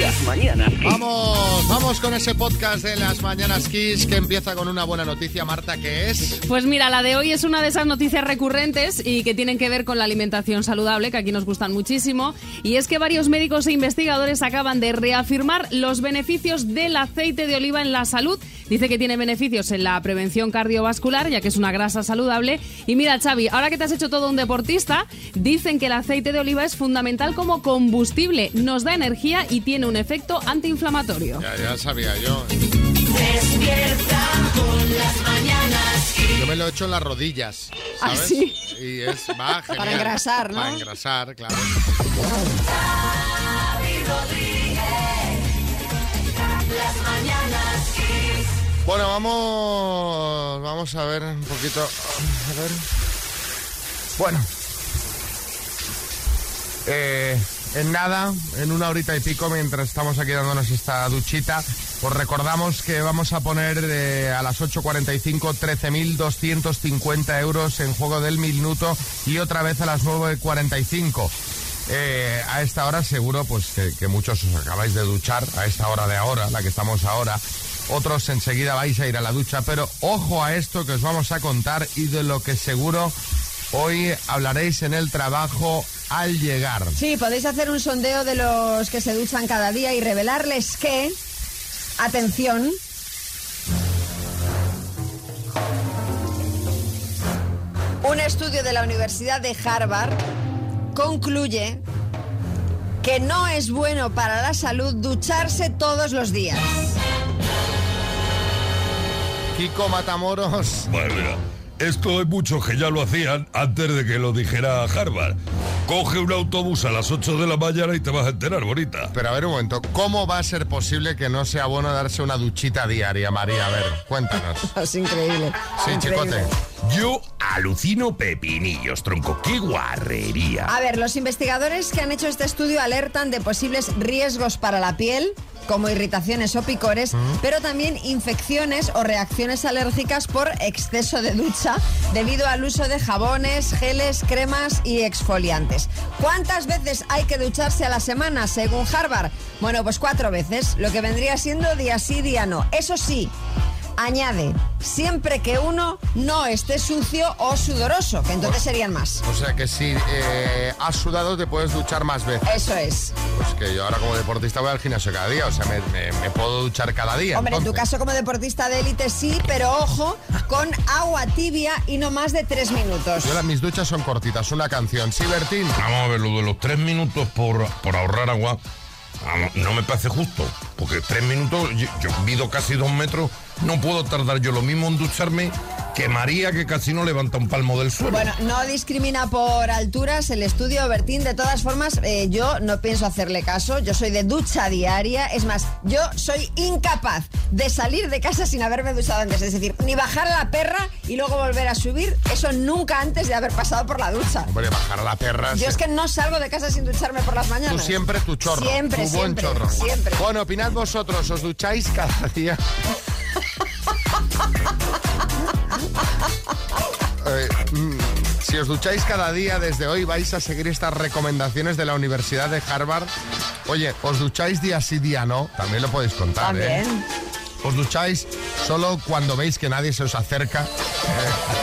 Las mañanas. Vamos, vamos con ese podcast de las Mañanas Kiss que empieza con una buena noticia, Marta, que es... Pues mira, la de hoy es una de esas noticias recurrentes y que tienen que ver con la alimentación saludable, que aquí nos gustan muchísimo. Y es que varios médicos e investigadores acaban de reafirmar los beneficios del aceite de oliva en la salud. Dice que tiene beneficios en la prevención cardiovascular, ya que es una grasa saludable. Y mira, Xavi, ahora que te has hecho todo un deportista, dicen que el aceite de oliva es fundamental como combustible, nos da energía y tiene un efecto antiinflamatorio. Ya, ya sabía yo. Despierta con las mañanas. Yo me lo he hecho en las rodillas, ¿Ah, ¿sabes? sí? Y es, va genial. Para engrasar, ¿no? Para engrasar, claro. Las mañanas. Bueno, vamos, vamos a ver un poquito. A ver. Bueno. Eh, en nada, en una horita y pico, mientras estamos aquí dándonos esta duchita, os recordamos que vamos a poner eh, a las 8.45 13.250 euros en juego del minuto y otra vez a las 9.45. Eh, a esta hora seguro pues que, que muchos os acabáis de duchar, a esta hora de ahora, la que estamos ahora. Otros enseguida vais a ir a la ducha, pero ojo a esto que os vamos a contar y de lo que seguro hoy hablaréis en el trabajo al llegar. Sí, podéis hacer un sondeo de los que se duchan cada día y revelarles que, atención, un estudio de la Universidad de Harvard concluye que no es bueno para la salud ducharse todos los días. Kiko Matamoros. Bueno, mira, esto hay muchos que ya lo hacían antes de que lo dijera Harvard. Coge un autobús a las 8 de la mañana y te vas a enterar, bonita. Pero a ver un momento, ¿cómo va a ser posible que no sea bueno darse una duchita diaria, María? A ver, cuéntanos. Es increíble. Sí, increíble. chicote. Yo alucino pepinillos, tronco. ¡Qué guarrería! A ver, los investigadores que han hecho este estudio alertan de posibles riesgos para la piel, como irritaciones o picores, pero también infecciones o reacciones alérgicas por exceso de ducha debido al uso de jabones, geles, cremas y exfoliantes. ¿Cuántas veces hay que ducharse a la semana, según Harvard? Bueno, pues cuatro veces, lo que vendría siendo día sí, día no. Eso sí, añade, siempre que uno no esté sucio o sudoroso, que entonces serían más. O sea que si eh, has sudado te puedes duchar más veces. Eso es. Pues que yo ahora como deportista voy al gimnasio cada día, o sea, me, me- me puedo duchar cada día. Hombre, en tu caso como deportista de élite sí, pero ojo, con agua tibia y no más de tres minutos. Yo las- mis duchas son cortitas, una canción. Sí, Bertín. Vamos a ver, lo de los tres minutos por, por ahorrar agua, no me parece justo. Porque tres minutos, yo, yo mido casi dos metros, no puedo tardar yo lo mismo en ducharme que María, que casi no levanta un palmo del suelo. Bueno, no discrimina por alturas el estudio, Bertín. De todas formas, eh, yo no pienso hacerle caso. Yo soy de ducha diaria. Es más, yo soy incapaz de salir de casa sin haberme duchado antes. Es decir, ni bajar a la perra y luego volver a subir. Eso nunca antes de haber pasado por la ducha. Hombre, bajar a la perra. Yo sí. es que no salgo de casa sin ducharme por las Tú mañanas. siempre tu chorro. Siempre, tu buen siempre, chorro. siempre. Bueno, opinad vosotros, ¿os ducháis cada día? Eh, mm, si os ducháis cada día desde hoy vais a seguir estas recomendaciones de la Universidad de Harvard. Oye, ¿os ducháis día sí, día no? También lo podéis contar, ¿eh? También. ¿Os ducháis solo cuando veis que nadie se os acerca? Eh,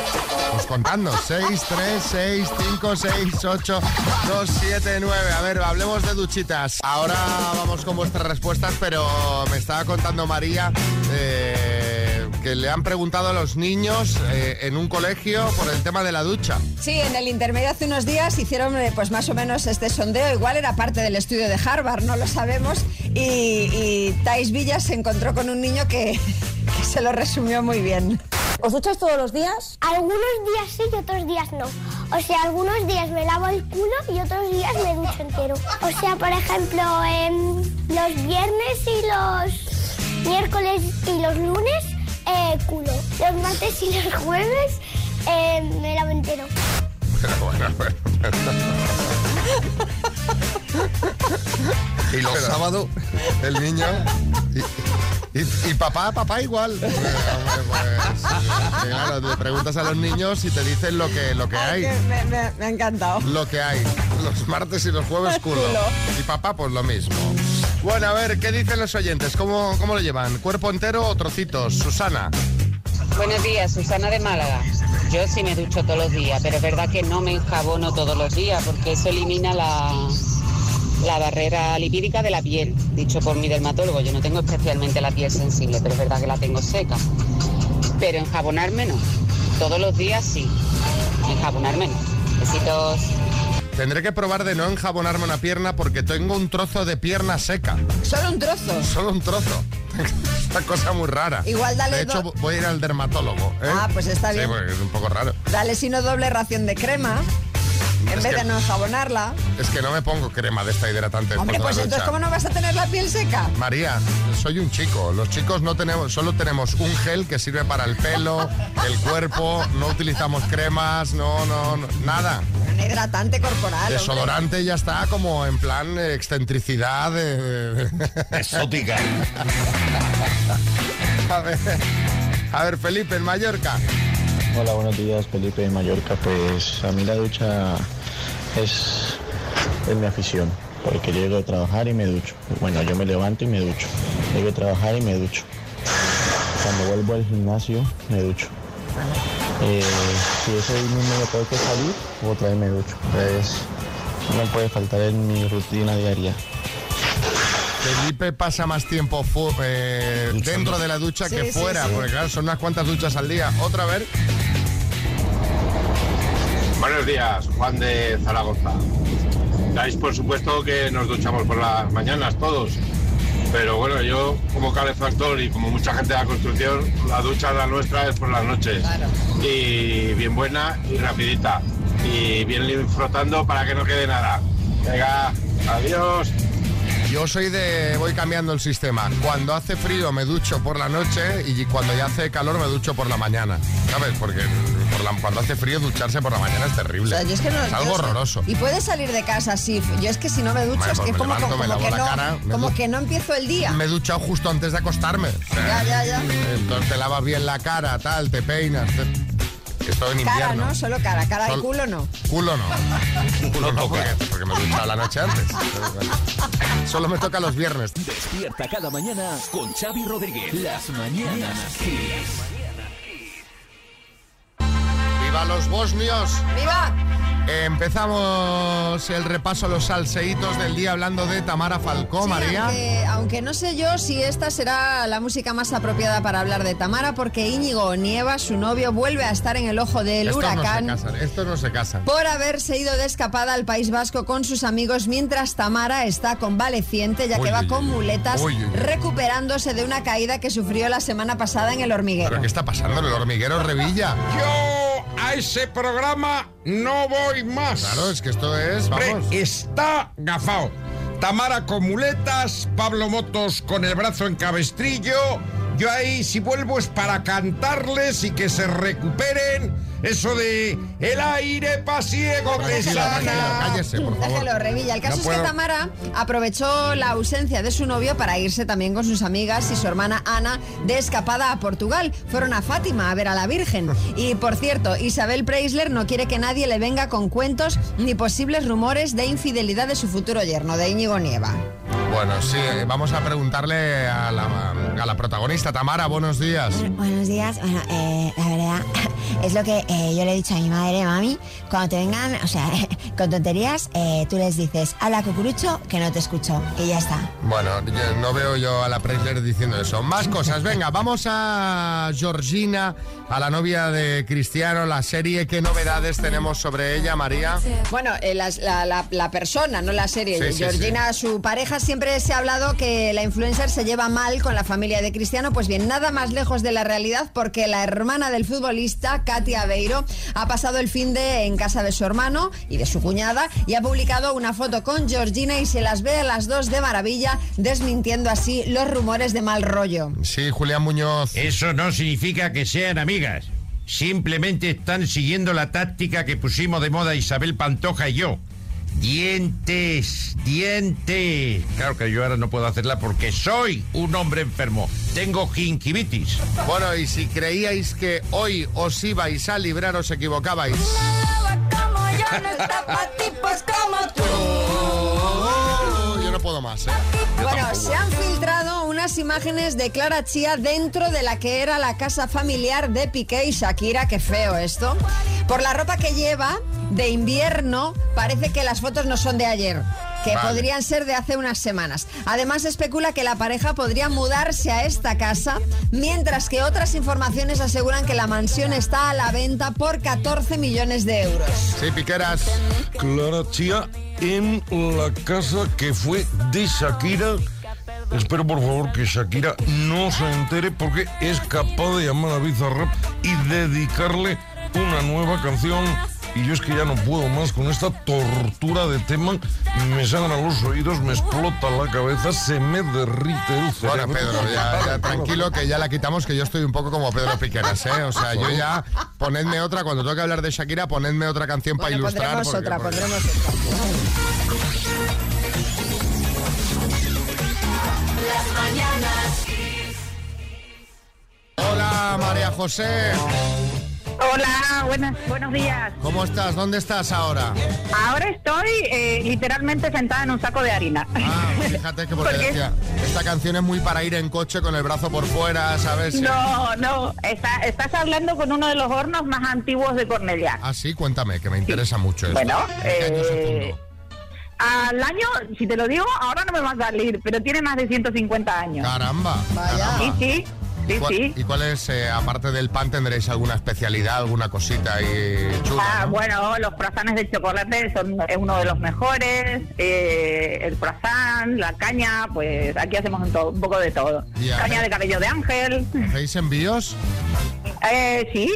pues contando, 6, 3, 6, 5, 6, 8, 2, 7, 9. A ver, hablemos de duchitas. Ahora vamos con vuestras respuestas, pero me estaba contando María eh, que le han preguntado a los niños eh, en un colegio por el tema de la ducha. Sí, en el intermedio hace unos días hicieron eh, pues más o menos este sondeo, igual era parte del estudio de Harvard, no lo sabemos, y, y Thais Villas se encontró con un niño que, que se lo resumió muy bien. ¿Os ducháis todos los días? Algunos días sí y otros días no. O sea, algunos días me lavo el culo y otros días me ducho entero. O sea, por ejemplo, em, los viernes y los miércoles y los lunes, eh, culo. Los martes y los jueves eh, me lavo entero. Pero bueno, bueno. y los sábados, El niño. Y, Y, y papá, papá igual. Pues, claro, le preguntas a los niños y te dicen lo que, lo que Ay, hay. que me, me- me ha encantado. Lo que hay. Los martes y los jueves culo. Culo. Y papá, pues lo mismo. Bueno, a ver, ¿qué dicen los oyentes? ¿Cómo, cómo lo llevan? ¿Cuerpo entero o trocitos? Susana. Buenos días, Susana de Málaga. Yo sí me ducho todos los días, pero es verdad que no me enjabono todos los días porque eso elimina la, la barrera lipídica de la piel, dicho por mi dermatólogo. Yo no tengo especialmente la piel sensible, pero es verdad que la tengo seca. Pero enjabonarme no. Todos los días sí. Enjabonarme no. Besitos. Tendré que probar de no enjabonarme una pierna porque tengo un trozo de pierna seca. Solo un trozo. Solo un trozo. Esta cosa muy rara. Igual dale De hecho, do- voy a ir al dermatólogo. ¿eh? Ah, pues está bien. Sí, porque es un poco raro. Dale sino doble ración de crema. En Es vez que- de no enjabonarla. Es que no me pongo crema de esta hidratante. Hombre, pues entonces, ducha. ¿cómo no vas a tener la piel seca? María, soy un chico. Los chicos no tenemos, solo tenemos un gel que sirve para el pelo, el cuerpo, no utilizamos cremas, no, no, no, nada. Un hidratante corporal. hombre. Desodorante ya está como en plan eh, excentricidad de- de- Exótica. a ver, a ver, Felipe, en Mallorca. Hola, buenos días, Felipe de Mallorca. Pues a mí la ducha es, es mi afición, porque llego a trabajar y me ducho. Bueno, yo me levanto y me ducho. Llego a trabajar y me ducho. Cuando vuelvo al gimnasio, me ducho. Eh, si ese mismo día tengo que salir, otra vez me ducho. Entonces, no puede faltar en mi rutina diaria. Felipe pasa más tiempo eh, dentro de la ducha Sí, que sí, fuera, sí. porque claro, son unas cuantas duchas al día. Otra vez. Buenos días, Juan de Zaragoza. Dais por supuesto que nos duchamos por las mañanas todos, pero bueno, yo como calefactor y como mucha gente de la construcción, la ducha la nuestra es por las noches. Y bien buena y rapidita. Y bien frotando para que no quede nada. Venga, adiós. Yo soy de. Voy cambiando el sistema. Cuando hace frío me ducho por la noche y cuando ya hace calor me ducho por la mañana. ¿Sabes? Porque por la- cuando hace frío ducharse por la mañana es O terrible. sea, yo es que no- es algo horroroso. Y puedes salir de casa así. Yo es que si no me ducho, Vale, es pues que como, levanto, como lavo que la no, cara, como que no empiezo el día. Me he duchado justo antes de acostarme. O sea, Ya, ya, ya. Entonces te lavas bien la cara, tal, te peinas. te- Esto en Cara, invierno. ¿no? Solo cara. Cara Sol- y culo no. Culo no. Culo no, porque, porque me he duchado la noche antes. Solo me toca los viernes. Despierta cada mañana con Xavi Rodríguez. Las mañanas Kiss. ¡Viva los bosnios! ¡Viva! Empezamos el repaso a los salseitos del día hablando de Tamara Falcó, Sí, María. Aunque, aunque no sé yo si esta será la música más apropiada para hablar de Tamara, porque Íñigo Nieva, su novio, vuelve a estar en el ojo del Estos huracán. no se casan, estos no se casan. Por haberse ido de escapada al País Vasco con sus amigos mientras Tamara está convaleciente ya Uy, que va uy, con muletas uy. recuperándose de una caída que sufrió la semana pasada en el hormiguero. ¿Pero qué está pasando en el hormiguero Revilla? Yo a ese programa no voy más. Claro, es que esto es, Hombre, vamos. está gafao. Tamara con muletas, Pablo Motos con el brazo en cabestrillo. Yo ahí, si vuelvo, es para cantarles y que se recuperen. Eso de el aire pasiego te sana. cállese, por favor. Déjelo, Revilla. El caso No es que. Tamara aprovechó la ausencia de su novio para irse también con sus amigas y su hermana Ana de escapada a Portugal. Fueron a Fátima a ver a la Virgen. Y por cierto, Isabel Preisler no quiere que nadie le venga con cuentos ni posibles rumores de infidelidad de su futuro yerno, de Íñigo Nieva. Bueno, sí, vamos a preguntarle a la, a la protagonista. Tamara, buenos días. Buenos días. Bueno, eh, la verdad es lo que eh, yo le he dicho a mi madre, mami. Cuando te vengan, o sea, con tonterías, eh, tú les dices, habla cucurucho, que no te escucho. Y ya está. Bueno, yo no veo yo a la Preisler diciendo eso. Más cosas. Venga, vamos a Georgina, a la novia de Cristiano, la serie. ¿Qué novedades tenemos sobre ella, María? Bueno, eh, la, la- la persona, no la serie. Sí, sí, Georgina, su pareja, siempre se ha hablado que la influencer se lleva mal con la familia de Cristiano. Pues bien, nada más lejos de la realidad porque la hermana del futbolista, Katia Ha pasado el fin de en casa de su hermano y de su cuñada y ha publicado una foto con Georgina y se las ve a las dos de maravilla, desmintiendo así los rumores de mal rollo. Sí, Julián Muñoz. Eso no significa que sean amigas. Simplemente están siguiendo la táctica que pusimos de moda Isabel Pantoja y yo. Dientes, dientes. Claro que yo ahora no puedo hacerla porque soy un hombre enfermo. Tengo gingivitis. Bueno, y si creíais que hoy os ibais a librar, os equivocabais. Yo no puedo más, ¿eh? Bueno, tampoco. se han filtrado unas imágenes de Clara Chía dentro de la que era la casa familiar de Piqué y Shakira. Qué feo esto. Por la ropa que lleva de invierno, parece que las fotos no son de ayer. Que Vale. podrían ser de hace unas semanas. Además, especula que la pareja podría mudarse a esta casa, mientras que otras informaciones aseguran que la mansión está a la venta por 14 millones de euros. Sí, piqueras. Clara Chía en la casa que fue de Shakira. Espero por favor que Shakira no se entere porque es capaz de llamar a Bizarrap y dedicarle una nueva canción. Y yo es que ya no puedo más con esta tortura de tema. Me sangran los oídos, me explota la cabeza, se me derrite el cerebro. Bueno, Pedro, ya, ya tranquilo que ya la quitamos, que yo estoy un poco como Pedro Piqueras, ¿eh? O sea, yo ya, ponedme otra, cuando toque hablar de Shakira, ponedme otra canción para ilustrar. pondremos porque- otra, porque- pondremos otra. Las mañanas Hola, María José. Hola, buenas, buenos días. ¿Cómo estás? ¿Dónde estás ahora? Ahora estoy eh, literalmente sentada en un saco de harina. Ah, fíjate que porque Porque- decía, esta canción es muy para ir en coche con el brazo por fuera, ¿sabes? No, no, está- estás hablando con uno de los hornos más antiguos de Cornellá. Ah, sí, cuéntame, que me interesa mucho esto. Bueno, ¿En qué año se eh, al año, si te lo digo, ahora no me va a salir, pero tiene más de 150 años. Caramba. caramba. Sí, sí, ¿Y sí, cuál- sí. ¿Y cuál es, eh, aparte del pan, tendréis alguna especialidad, alguna cosita ahí chula? Ah, ¿no? bueno, los croissants de chocolate son es uno de los mejores. eh, el croissant, la caña, pues aquí hacemos un, un poco de todo. Ya. Caña de cabello de ángel. ¿Hacéis envíos? Eh, sí,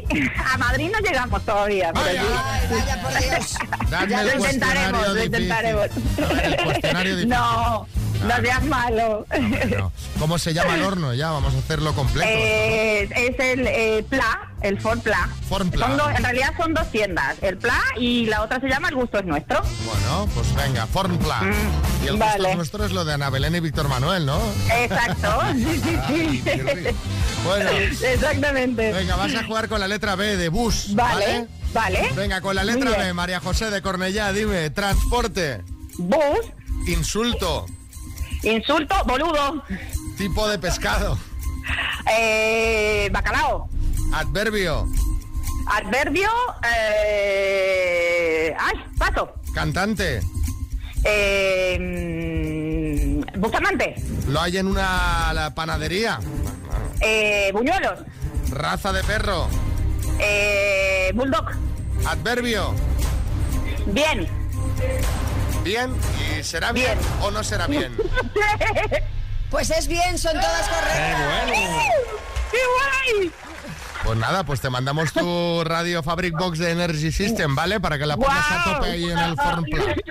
a Madrid no llegamos todavía. Vaya. Ay, vaya por Dios. Ya lo intentaremos, lo intentaremos. Ver, el cuestionario difícil. No, no seas malo. Bueno, ¿Cómo se llama el horno? Ya, vamos a hacerlo completo. Eh, es el eh, Pla, el Ford Pla. Ford Pla. Son dos- en realidad son dos tiendas, el Pla y la otra se llama El Gusto es Nuestro. Bueno, pues venga, Formplan. Mm, y el vale. gusto nuestro es lo de Ana Belén y Víctor Manuel, ¿no? Exacto. Sí, sí, sí. Bueno, Exactamente. venga, vas a jugar con la letra B de bus. Vale, vale. Venga, con la letra. B, María José de Cornellá, dime, transporte, Bus, insulto, insulto, boludo, tipo de pescado, eh, bacalao, adverbio, adverbio, eh, ay, paso, cantante, eh, Bustamante, lo hay en una la panadería, eh, buñuelos, raza de perro, eh, bulldog, adverbio, bien, bien, y será bien, Bien. o no será bien. Pues es bien, son todas correctas. ¡Qué guay! Pues nada, pues te mandamos tu Radio Fabric Box de Energy System, ¿vale? Para que la pongas a tope ahí en el Formplan.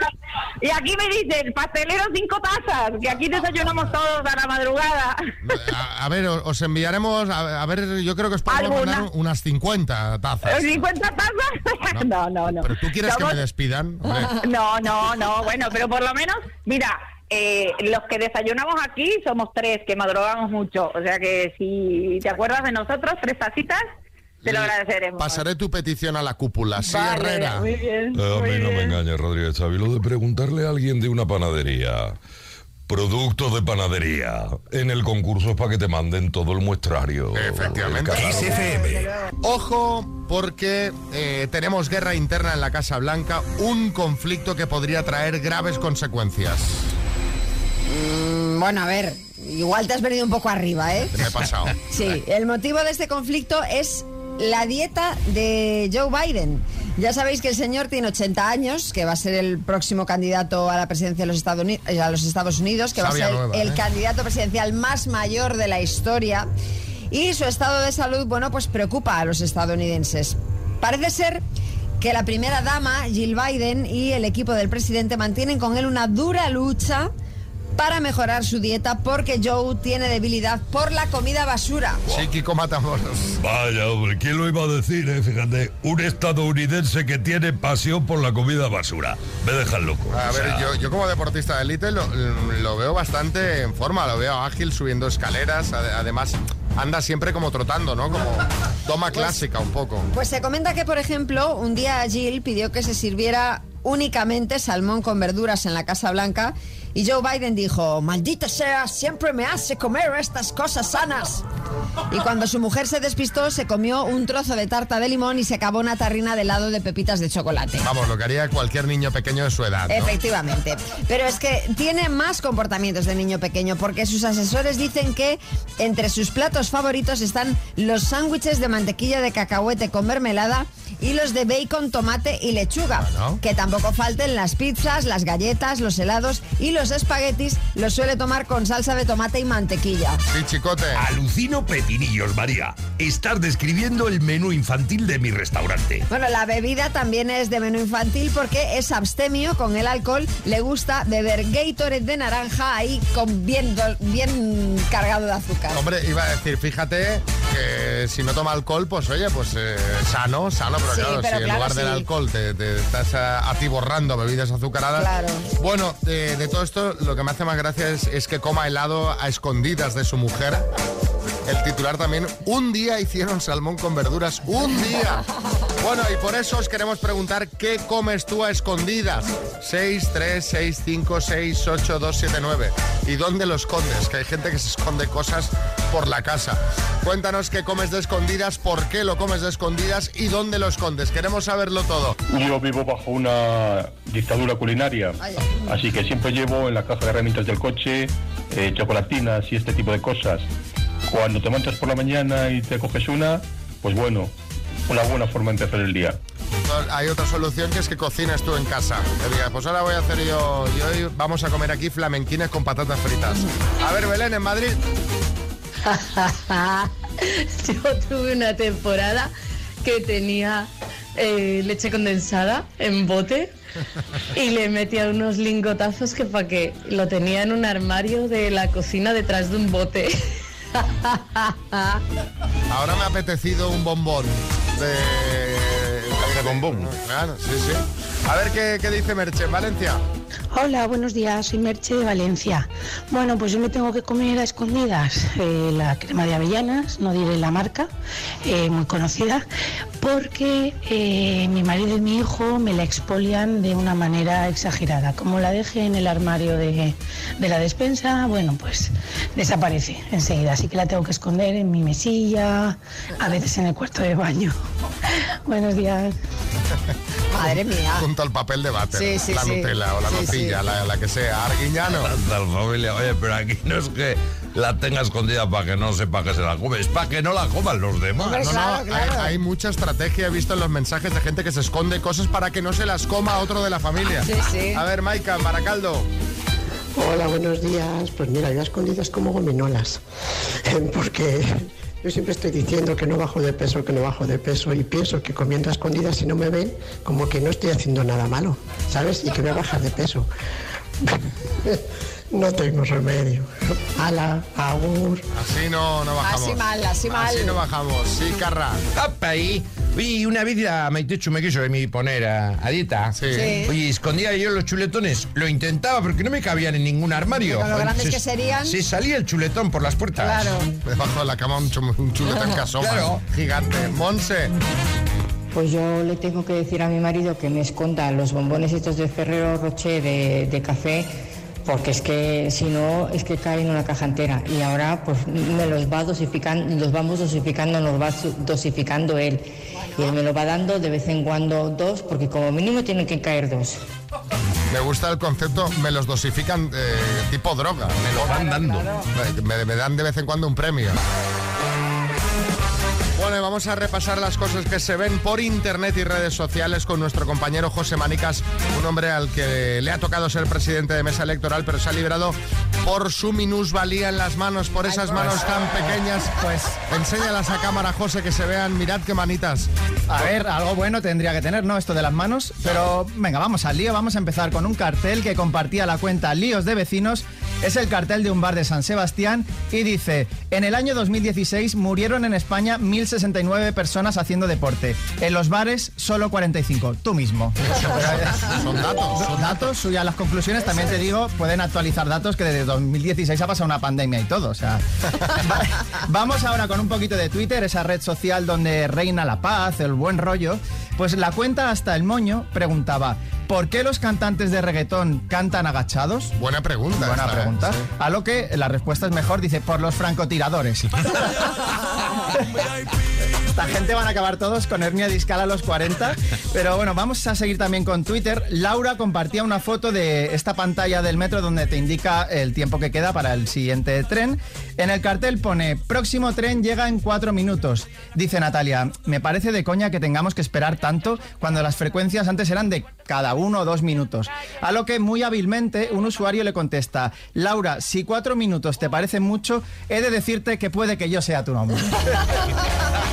Y aquí me dicen, pastelero cinco tazas, que aquí desayunamos todos a la madrugada. A, a ver, os enviaremos, a, a ver, yo creo que os podemos mandar unas 50 tazas. ¿50 tazas? No, no, no. Pero tú quieres que me despidan, hombre. No, no, no, bueno, pero por lo menos, mira, eh, los que desayunamos aquí somos tres, que madrugamos mucho. O sea que si te acuerdas de nosotros, tres tacitas, te lo agradeceremos. Pasaré tu petición a la cúpula. Sí, Vale, Herrera. muy bien. Eh, a muy mí no me engañes, Rodríguez Xavi, lo de preguntarle a alguien de una panadería. Productos de panadería. En el concurso es para que te manden todo el muestrario. Efectivamente. XFM. Ojo, porque eh, tenemos guerra interna en la Casa Blanca, un conflicto que podría traer graves consecuencias. Mm, Bueno, a ver, igual te has venido un poco arriba, ¿eh? Me he pasado. Sí, el motivo de este conflicto es la dieta de Joe Biden. Ya sabéis que el señor tiene 80 años, que va a ser el próximo candidato a la presidencia de los Estados Unidos, a los Estados Unidos que va a ser nueva, el ¿eh? candidato presidencial más mayor de la historia. Y su estado de salud, bueno, pues preocupa a los estadounidenses. Parece ser que la primera dama, Jill Biden, y el equipo del presidente mantienen con él una dura lucha para mejorar su dieta porque Joe tiene debilidad por la comida basura. Sí, Kiko Matamoros. Vaya, hombre, ¿quién lo iba a decir, eh? Fíjate, un estadounidense que tiene pasión por la comida basura. Me dejan loco. A o ver, sea, yo, yo como deportista de élite lo, lo veo bastante en forma, lo veo ágil subiendo escaleras, ade- además anda siempre como trotando, ¿no? Como toma clásica un poco. Pues se comenta que, por ejemplo, un día Jill pidió que se sirviera únicamente salmón con verduras en la Casa Blanca y Joe Biden dijo, maldita sea, siempre me hace comer estas cosas sanas. Y cuando su mujer se despistó, se comió un trozo de tarta de limón y se acabó una tarrina de helado de pepitas de chocolate. Vamos, lo que haría cualquier niño pequeño de su edad. ¿no? Efectivamente. Pero es que tiene más comportamientos de niño pequeño porque sus asesores dicen que entre sus platos favoritos están los sándwiches de mantequilla de cacahuete con mermelada y los de bacon, tomate y lechuga. Que tampoco falten las pizzas, las galletas, los helados y los espaguetis los suele tomar con salsa de tomate y mantequilla. Sí, chicote. Alucino pepinillos, María. Estás describiendo el menú infantil de mi restaurante. Bueno, la bebida también es de menú infantil porque es abstemio con el alcohol. Le gusta beber Gatorade de naranja ahí con bien, bien cargado de azúcar. Hombre, iba a decir, fíjate que si no toma alcohol, pues oye, pues eh, sano, sano, pero Sí, claro, pero si en lugar del alcohol te, te estás a- atiborrando bebidas azucaradas. Claro. Bueno, de, de todo esto, lo que me hace más gracia es, es que coma helado a escondidas de su mujer. El titular también, un día hicieron salmón con verduras, un día. Bueno, y por eso os queremos preguntar, ¿qué comes tú a escondidas? 6, 3, 6, 5, 6, 8, 2, 7, 9. ¿Y dónde lo escondes? Que hay gente que se esconde cosas por la casa. Cuéntanos qué comes de escondidas, por qué lo comes de escondidas y dónde lo escondes. Queremos saberlo todo. Yo vivo bajo una dictadura culinaria, así que siempre llevo en la caja de herramientas del coche eh, chocolatinas y este tipo de cosas. Cuando te montas por la mañana y te coges una, pues bueno, una buena forma de empezar el día. Hay otra solución que es que cocines tú en casa. Pues ahora voy a hacer yo, y hoy vamos a comer aquí flamenquines con patatas fritas. A ver, Belén, en Madrid. Yo tuve una temporada que tenía eh, leche condensada en bote y le metía unos lingotazos que para que lo tenía en un armario de la cocina detrás de un bote. Ahora me ha apetecido un bombón de... de bombón. Claro, sí, sí. A ver qué, qué dice Merche en Valencia. Hola, buenos días, soy Merche de Valencia. Bueno, pues yo me tengo que comer a escondidas eh, la crema de avellanas, no diré la marca, eh, muy conocida, porque eh, mi marido y mi hijo me la expolian de una manera exagerada. Como la deje en el armario de, de la despensa, bueno, pues desaparece enseguida, así que la tengo que esconder en mi mesilla, a veces en el cuarto de baño. buenos días. Madre mía. Junto al papel de váter. Sí, sí, la sí. Nutella o la Sí, nocilla, sí. La, la que sea. Arguiñano. Tal familia, oye, pero aquí no es que la tenga escondida para que no sepa que se la come, es para que no la coman los demás. No, no, hay, hay mucha estrategia, he visto en los mensajes de gente que se esconde cosas para que no se las coma otro de la familia. Sí, sí. A ver, Maika, en Baracaldo. Hola, buenos días. Pues mira, yo escondidas como gominolas. Porque yo siempre estoy diciendo que no bajo de peso, que no bajo de peso. Y pienso que comiendo a escondidas, si no me ven, como que no estoy haciendo nada malo, ¿sabes? Y que voy a bajar de peso. no tengo remedio. Ala, agur. Así no, no bajamos. Así mal, así mal. Así no bajamos. Sí, Carra. Apa, ahí. Oye, una vez la Maitechu me quiso de mí poner a, a dieta. Sí. Oye, escondía yo los chuletones. Lo intentaba porque no me cabían en ningún armario. Con lo grandes Se- que serían. Se salía el chuletón por las puertas. Claro. Debajo de la cama un, chuletón que asoma. Claro. Gigante. Monse. Pues yo le tengo que decir a mi marido que me esconda los bombones estos de Ferrero Rocher de, de café, porque es que si no, es que caen en una caja entera. Y ahora pues me los va dosificando, los vamos dosificando, nos va dosificando él. Y él me lo va dando de vez en cuando dos, porque como mínimo tienen que caer dos. Me gusta el concepto, me los dosifican eh, tipo droga. Me lo van dando. Me, me dan de vez en cuando un premio. Bueno, vamos a repasar las cosas que se ven por internet y redes sociales con nuestro compañero José Manicas, un hombre al que le ha tocado ser presidente de mesa electoral, pero se ha librado por su minusvalía en las manos, por esas manos tan pequeñas. Pues enséñalas a cámara, José, que se vean. Mirad qué manitas. A ver, algo bueno tendría que tener, ¿no? Esto de las manos. Pero venga, vamos al lío. Vamos a empezar con un cartel que compartía la cuenta Líos de Vecinos. Es el cartel de un bar de San Sebastián y dice, en el año 2016 murieron en España 1.069 personas haciendo deporte. En los bares, solo 45. Tú mismo. Son datos. Son datos, y a las conclusiones también te digo, pueden actualizar datos que desde 2016 ha pasado una pandemia y todo. O sea, Va- vamos ahora con un poquito de Twitter, esa red social donde reina la paz, el buen rollo. Pues la cuenta hasta el moño preguntaba, ¿por qué los cantantes de reggaetón cantan agachados? Buena pregunta. Buena esta, ¿eh? pregunta. Sí. A lo que la respuesta es mejor, dice, por los francotiradores. Esta gente van a acabar todos con hernia discal a los 40. Pero bueno, vamos a seguir también con Twitter. Laura compartía una foto de esta pantalla del metro donde te indica el tiempo que queda para el siguiente tren. En el cartel pone, próximo tren llega en cuatro minutos. Dice Natalia, me parece de coña que tengamos que esperar tanto cuando las frecuencias antes eran de cada uno o dos minutos. A lo que muy hábilmente un usuario le contesta, Laura, si cuatro minutos te parece mucho, he de decirte que puede que yo sea tu nombre.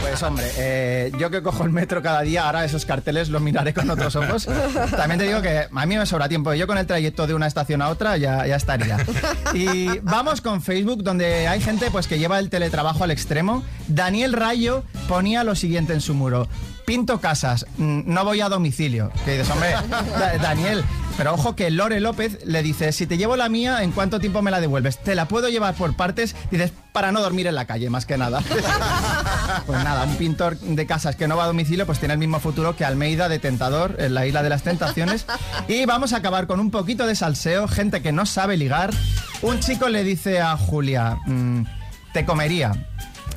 Pues hombre, eh, yo que cojo el metro cada día, ahora esos carteles los miraré con otros ojos. También te digo que a mí me sobra tiempo. Yo con el trayecto de una estación a otra ya, ya estaría. Y vamos con Facebook, donde hay gente pues, que lleva el teletrabajo al extremo. Daniel Rayo ponía lo siguiente en su muro. Pinto casas, mm, no voy a domicilio. Que dices, hombre, Da- Daniel, pero ojo que Lore López le dice, si te llevo la mía, ¿en cuánto tiempo me la devuelves? Te la puedo llevar por partes, dices, para no dormir en la calle, más que nada. Pues nada, un pintor de casas que no va a domicilio, pues tiene el mismo futuro que Almeida de Tentador en la Isla de las Tentaciones. Y vamos a acabar con un poquito de salseo, gente que no sabe ligar. Un chico le dice a Julia, "Mm, te comería.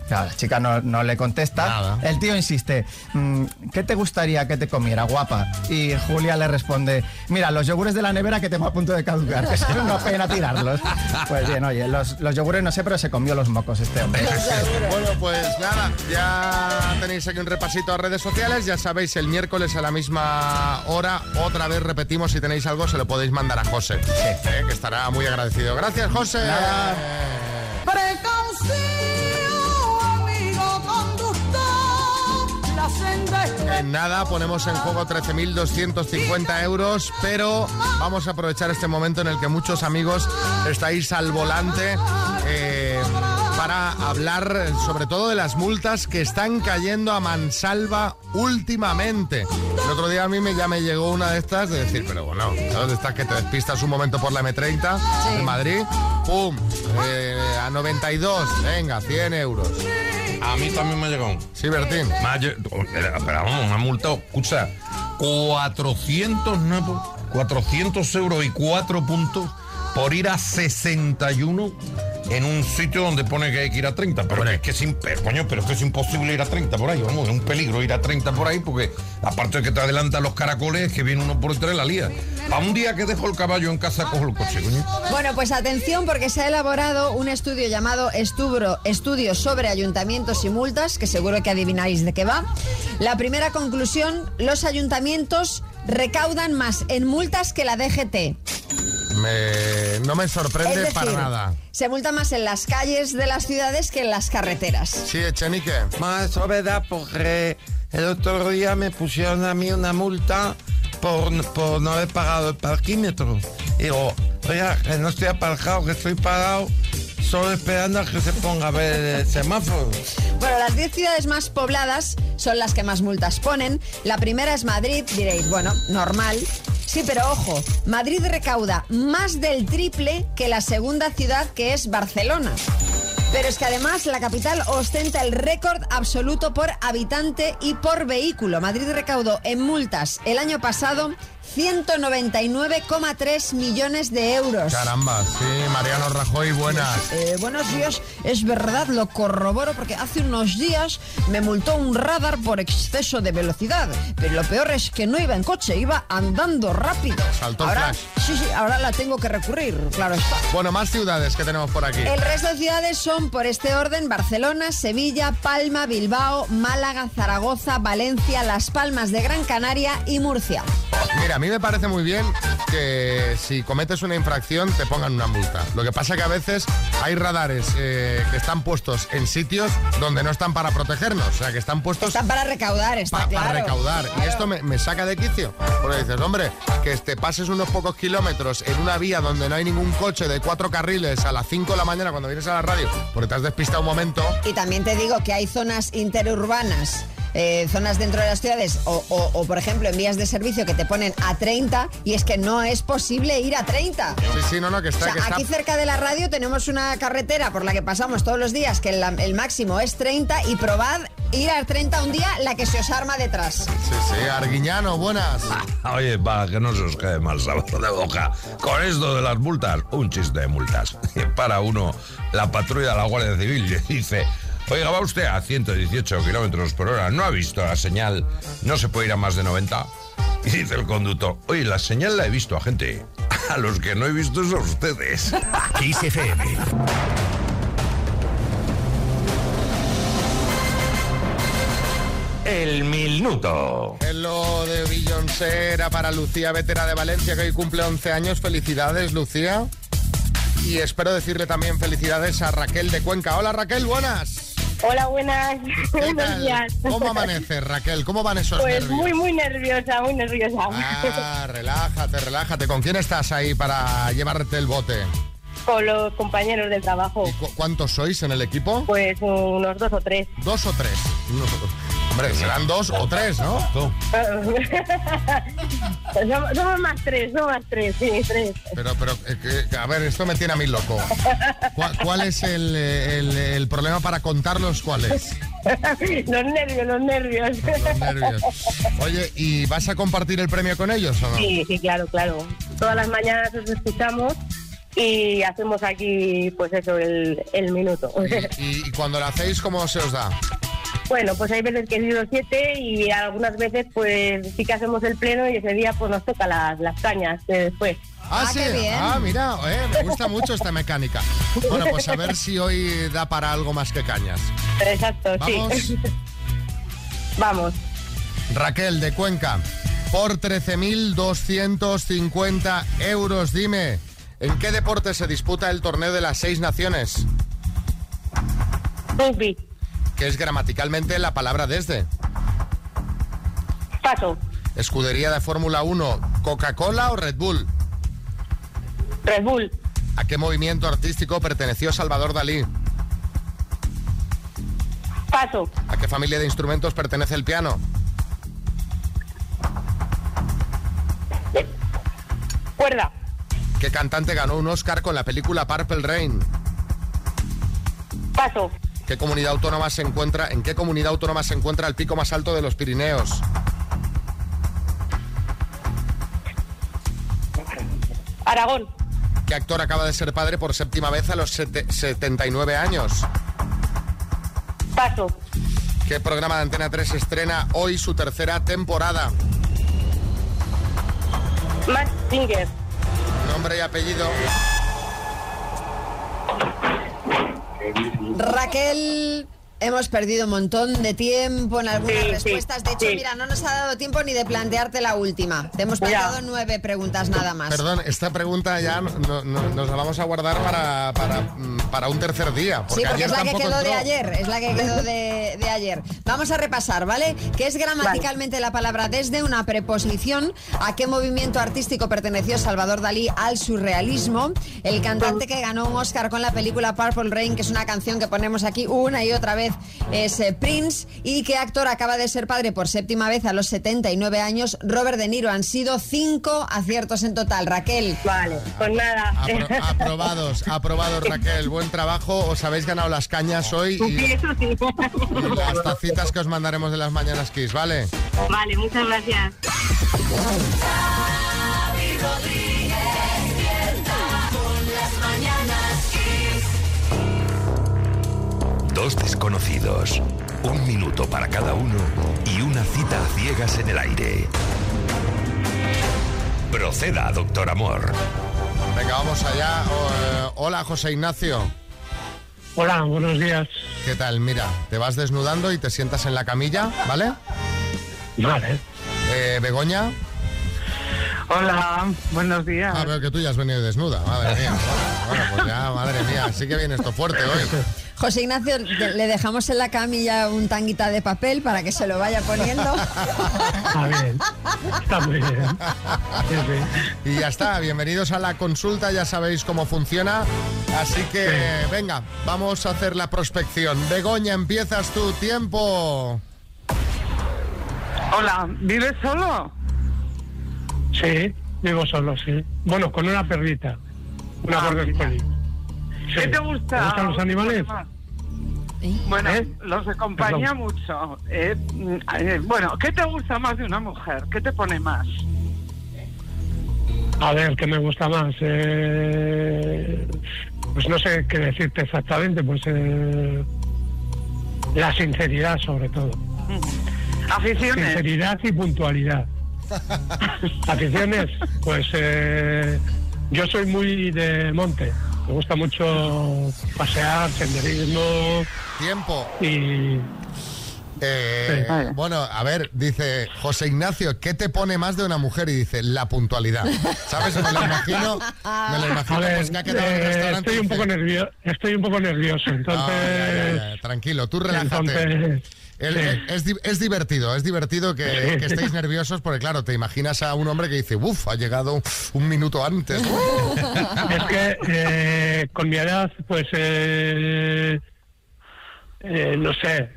Claro, la chica no, no le contesta. El tío insiste, "Mm, ¿qué te gustaría que te comiera, guapa? Y Julia le responde, mira, los yogures de la nevera que tengo a punto de caducar, que es una pena tirarlos. Pues bien, oye, los, los yogures no sé, pero se comió los mocos este hombre. Bueno, pues nada, ya tenéis aquí un repasito a redes sociales. Ya sabéis, el miércoles a la misma hora, otra vez repetimos, si tenéis algo, se lo podéis mandar a José, eh, que estará muy agradecido. Gracias, José. amigo En nada ponemos en juego 13.250 euros, pero vamos a aprovechar este momento en el que muchos amigos estáis al volante eh, para hablar sobre todo de las multas que están cayendo a mansalva últimamente. El otro día a mí me, ya me llegó una de estas de decir, pero bueno, ¿sabes? Estas que te despistas un momento por la M30 en Madrid, ¡pum! Eh, a 92, venga, 100 euros. A mí también me ha llegado. Sí, Bertín. Lle- Pero vamos, una multa, escucha, 400, no, 400 euros y 4 puntos por ir a 61 en un sitio donde pone que hay que ir a 30. Pero es que es, im- pero, coño, pero es que es imposible ir a 30 por ahí, vamos, es un peligro ir a 30 por ahí porque aparte de que te adelantan los caracoles, que viene uno por detrás de la lía. A un día que dejo el caballo en casa, cojo el coche, coño. Bueno, pues atención porque se ha elaborado un estudio llamado Estubro, Estudio sobre Ayuntamientos y Multas, que seguro que adivináis de qué va. La primera conclusión, los ayuntamientos recaudan más en multas que la DGT. Me- no me sorprende Es decir, para nada. Se multa más en las calles de las ciudades que en las carreteras. Sí, Echenique. Más verdad porque el otro día me pusieron a mí una multa por, por no haber pagado el parquímetro. Digo, oiga, que no estoy aparcado, que estoy parado solo esperando a que se ponga a ver el semáforo. Bueno, las 10 ciudades más pobladas son las que más multas ponen. La primera es Madrid, diréis, bueno, normal. Sí, pero ojo, Madrid recauda más del triple que la segunda ciudad que es Barcelona. Pero es que además la capital ostenta el récord absoluto por habitante y por vehículo. Madrid recaudó en multas el año pasado 199,3 millones de euros. Caramba, sí, Mariano Rajoy, buenas. Eh, buenos días, es verdad, lo corroboro porque hace unos días me multó un radar por exceso de velocidad. Pero lo peor es que no iba en coche, iba andando rápido. Saltó ahora, flash. Sí, sí, ahora la tengo que recurrir, claro está. Bueno, más ciudades que tenemos por aquí. El resto de ciudades son, por este orden, Barcelona, Sevilla, Palma, Bilbao, Málaga, Zaragoza, Valencia, Las Palmas de Gran Canaria y Murcia. Mira, mí me parece muy bien que si cometes una infracción te pongan una multa. Lo que pasa que a veces hay radares eh, que están puestos en sitios donde no están para protegernos, o sea, que están puestos Están para recaudar, está pa- claro. para recaudar. Y esto me, me saca de quicio. Porque dices, hombre, que te pases unos pocos kilómetros en una vía donde no hay ningún coche de cuatro carriles a las 5 de la mañana cuando vienes a la radio, porque te has despistado un momento. Y también te digo que hay zonas interurbanas. Eh, zonas dentro de las ciudades o, o- o, por ejemplo en vías de servicio que te ponen a 30 y es que no es posible ir a 30. Sí, sí, no, no, que O está, sea, que está. aquí cerca de la radio tenemos una carretera por la que pasamos todos los días que el, el máximo es 30 y probad ir a 30 un día la que se os arma detrás. Sí, sí, Arguiñano, buenas. Oye, para que no se os quede mal sabor de boca. Con esto de las multas, un chiste de multas. Para uno, la patrulla de la Guardia Civil le dice... Oiga, va usted a 118 kilómetros por hora. ¿No ha visto la señal? ¿No se puede ir a más de 90? Y dice el conductor, oye, la señal la he visto a gente. A los que no he visto son ustedes. Kiss FM. El minuto. Lo de Beyoncé era para Lucía Vetera de Valencia, que hoy cumple 11 años. Felicidades, Lucía. Y espero decirle también felicidades a Raquel de Cuenca. Hola, Raquel, buenas. Hola, buenas. ¿Qué Buenos días. ¿Cómo amaneces, Raquel? ¿Cómo van esos Pues nervios? muy, muy nerviosa, muy nerviosa. Ah, relájate, relájate. ¿Con quién estás ahí para llevarte el bote? Con los compañeros del trabajo. ¿Cu- ¿Cuántos sois en el equipo? Pues unos dos o tres. ¿Dos o tres? No, Hombre, serán dos o tres, ¿no? somos, somos más tres, somos más tres, sí, tres. Pero, pero, eh, a ver, esto me tiene a mí loco. ¿Cuál, cuál es el, el- el problema para contarlos? ¿Cuál es? los nervios, los nervios. Los nervios. Oye, ¿y vas a compartir el premio con ellos o no? Sí, sí, claro, claro. Todas las mañanas os escuchamos y hacemos aquí, pues eso, el, el minuto. ¿Y, y cuando lo hacéis, cómo se os da? Bueno, pues hay veces que he sido siete y algunas veces pues sí que hacemos el pleno y ese día pues nos toca las, las cañas de después. Ah, sí. Ah, mira, eh, me gusta mucho esta mecánica. Bueno, pues a ver si hoy da para algo más que cañas. Exacto, Vamos. sí. Vamos. Raquel de Cuenca, por 13.250 euros, dime, ¿en qué deporte se disputa el torneo de las seis naciones? Rugby. Que es gramaticalmente la palabra desde. Paso. Escudería de Fórmula 1, ¿Coca-Cola o Red Bull? Red Bull. ¿A qué movimiento artístico perteneció Salvador Dalí? Paso. ¿A qué familia de instrumentos pertenece el piano? Cuerda. ¿Qué cantante ganó un Oscar con la película Purple Rain? Paso. ¿Qué comunidad autónoma se encuentra, ¿En qué comunidad autónoma se encuentra el pico más alto de los Pirineos? Aragón. ¿Qué actor acaba de ser padre por séptima vez a los sete- 79 años? Paso. ¿Qué programa de Antena 3 estrena hoy su tercera temporada? Max Singer. Nombre y apellido. Raquel, hemos perdido un montón de tiempo en algunas Sí, respuestas. de hecho, sí. mira, no nos ha dado tiempo ni de plantearte la última. Te hemos planteado nueve preguntas nada más. Perdón, esta pregunta ya no- no- nos la vamos a guardar para, para, mm, para un tercer día. Sí, porque ayer es la que quedó de ayer, es la que quedó de, de ayer. Vamos a repasar, ¿vale? ¿Qué es gramaticalmente la palabra desde una preposición? ¿A qué movimiento artístico perteneció Salvador Dalí al surrealismo? El cantante que ganó un Oscar con la película Purple Rain, que es una canción que ponemos aquí una y otra vez, es eh, Prince. ¿Y qué actor acaba de ser padre por séptima vez a los 79 años? Robert De Niro. Han sido cinco aciertos en total. Raquel. Vale, pues nada. Apro- aprobados, aprobados Raquel, buen trabajo, os habéis ganado las cañas hoy Sí, y, eso sí. y las tacitas que os mandaremos de las mañanas Kiss, ¿vale? Vale, muchas gracias. Dos desconocidos, un minuto para cada uno y una cita a ciegas en el aire. Proceda, doctor Amor. Venga, vamos allá. Eh, hola, José Ignacio. Hola, buenos días. ¿Qué tal? Mira, te vas desnudando y te sientas en la camilla, ¿vale? Vale. Eh, Begoña, Hola, buenos días. Ah, veo que tú ya has venido desnuda, madre mía. Bueno, bueno, pues ya, madre mía, sí que viene esto fuerte hoy. José Ignacio, le dejamos en la camilla un tanguita de papel para que se lo vaya poniendo. Está bien. Está muy bien. Y ya está, bienvenidos a la consulta, ya sabéis cómo funciona. Así que, venga, vamos a hacer la prospección. Begoña, empiezas tu tiempo. Hola, ¿vives solo? Sí, vivo solo, sí. Bueno, con una perrita. Una Ah. ¿Qué te gusta? ¿Te gustan los animales? Bueno, ¿Eh? los acompaña Perdón. mucho. Eh, mm, eh, bueno, ¿qué te gusta más de una mujer? ¿Qué te pone más? A ver, ¿qué me gusta más? Eh, pues no sé qué decirte exactamente, pues eh, la sinceridad sobre todo. Aficiones. Sinceridad y puntualidad. Aficiones, pues eh, yo soy muy de monte. Me gusta mucho pasear, senderismo. Tiempo. Y Eh, Sí. bueno, a ver, dice José Ignacio, ¿qué te pone más de una mujer? Y dice, la puntualidad. ¿Sabes? Me lo imagino, me lo imagino ver, pues que ha quedado en el eh, restaurante. estoy un poco nervioso, estoy un poco nervioso, entonces. "Ah, ya, ya, ya, tranquilo, tú relájate. Entonces, El- es, es divertido, es divertido que, que estéis nerviosos porque claro, te imaginas a un hombre que dice, uff, ha llegado un minuto antes. Es que eh, con mi edad, pues eh, eh, no sé.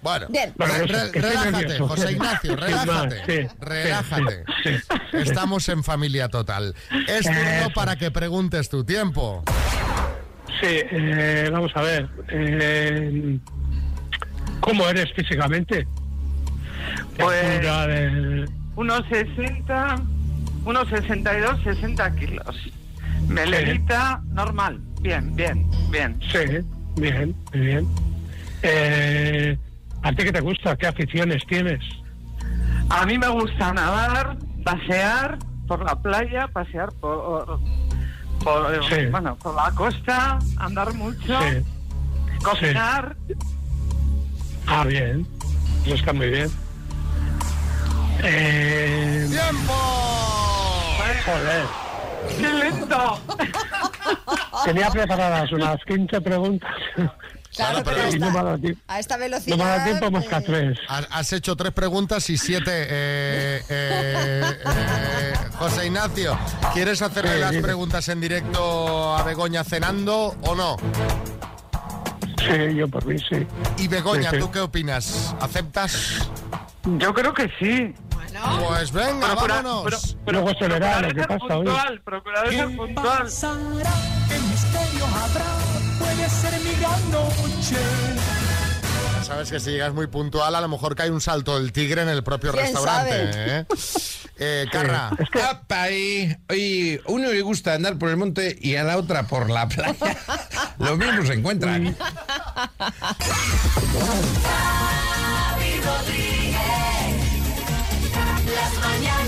Bueno, Bien. Relájate. José Ignacio, relájate. sí, relájate. sí, sí, sí. Estamos en familia total. Es turno para que preguntes tu tiempo. Sí, eh, vamos a ver. eh, ¿Cómo eres físicamente? Pues- Altura de- Unos 60, unos 62, 60 kilos. Melenita, normal. Bien, bien, bien. Sí, bien, bien. Eh, ¿A ti qué te gusta? ¿Qué aficiones tienes? A mí me gusta nadar, pasear por la playa, pasear por, por Sí. bueno, por la costa, andar mucho, Sí. Ah, bien. Eso está muy bien. Eh, ¡Tiempo! Joder. ¡Qué lento! Tenía preparadas unas 15 preguntas. Claro, pero no. A esta velocidad. No me dado tiempo más que a tres. Has, has hecho tres preguntas y siete. eh, eh, eh, José Ignacio, ¿quieres hacerle Sí, las preguntas en directo a Begoña cenando o no? Sí, yo por mí sí. Y Begoña, Sí, sí. ¿tú qué opinas? ¿Aceptas? Yo creo que sí. Pues venga, Procura- vámonos. pero- Luego se verá lo que pasa hoy. puntual, procuraré ser puntual. ¿Qué misterio habrá? Puede ser mi gran noche. Sabes que si llegas muy puntual, a lo mejor cae un salto del tigre en el propio ¿Quién restaurante. sabe? ¿eh? Eh, Carra, Apa, y, y uno le gusta andar por el monte y a la otra por la playa. Lo mismo se encuentran. Rodríguez. Las mañanas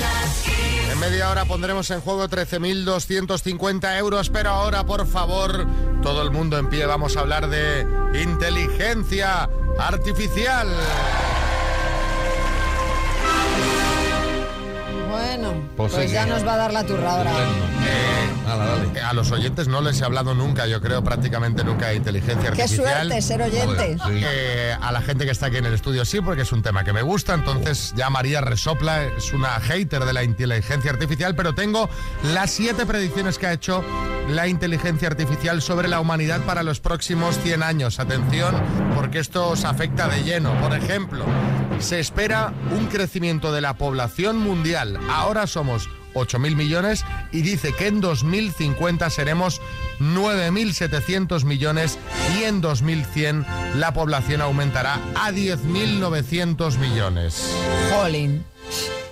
media hora pondremos en juego 13.250 euros, pero ahora, por favor, todo el mundo en pie, vamos a hablar de inteligencia artificial. Bueno, Pues pues, sí, ya nos va a dar la turra ahora. Eh, a los oyentes no les he hablado nunca, yo creo prácticamente nunca de inteligencia Qué artificial. suerte ser oyente. Eh, a la gente que está aquí en el estudio sí, porque es un tema que me gusta. Entonces ya María resopla, es una hater de la inteligencia artificial, pero tengo las siete predicciones que ha hecho la inteligencia artificial sobre la humanidad para los próximos 100 años. Atención, porque esto os afecta de lleno. Por ejemplo, se espera un crecimiento de la población mundial. Ahora somos 8.000 millones y dice que en 2050 seremos 9.700 millones y en 2100 la población aumentará a 10.900 millones. Jolín.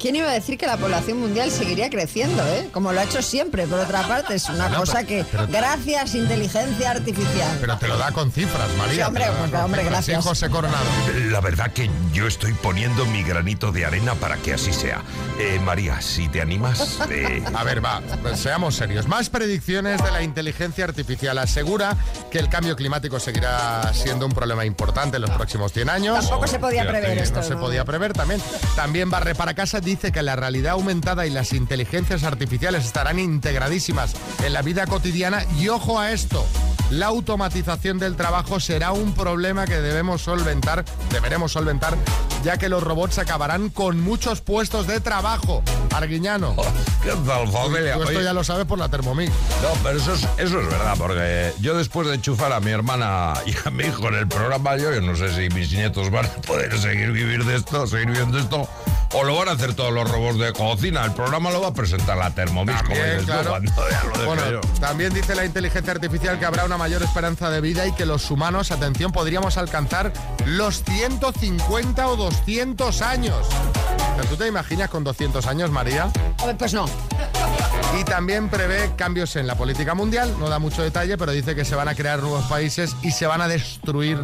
¿Quién iba a decir que la población mundial seguiría creciendo, eh? Como lo ha hecho siempre, por otra parte, es una cosa pero- que... pero- gracias, inteligencia artificial. Pero te lo da con cifras, María. Sí, hombre, da pues, con hombre, cifras. Sí, gracias. José Coronado. La verdad que yo estoy poniendo mi granito de arena para que así sea. Eh, María, si te animas... eh, A ver, va, pues seamos serios. Más predicciones de la inteligencia artificial. Asegura que el cambio climático seguirá siendo un problema importante en los próximos 100 años. Tampoco se podía Fíjate, prever esto, No se podía prever también. También barre para casa dice que la realidad aumentada y las inteligencias artificiales estarán integradísimas en la vida cotidiana. Y ojo a esto, la automatización del trabajo será un problema que debemos solventar, deberemos solventar, ya que los robots acabarán con muchos puestos de trabajo. Arguiñano. ¿Qué tal, familia? Tú esto ya lo sabes por la Thermomix. No, pero eso es, eso es verdad, porque yo después de enchufar a mi hermana y a mi hijo en el programa, yo, yo no sé si mis nietos van a poder seguir vivir de esto, seguir viviendo esto, o lo van a hacer todos los robots de cocina. El programa lo va a presentar la Thermomix, como También, claro. Bueno, también dice la inteligencia artificial que habrá una mayor esperanza de vida y que los humanos, atención, podríamos alcanzar los 150 o 200 años. ¿Tú te imaginas con 200 años, María? Pues no. Y también prevé cambios en la política mundial, no da mucho detalle, pero dice que se van a crear nuevos países y se van a destruir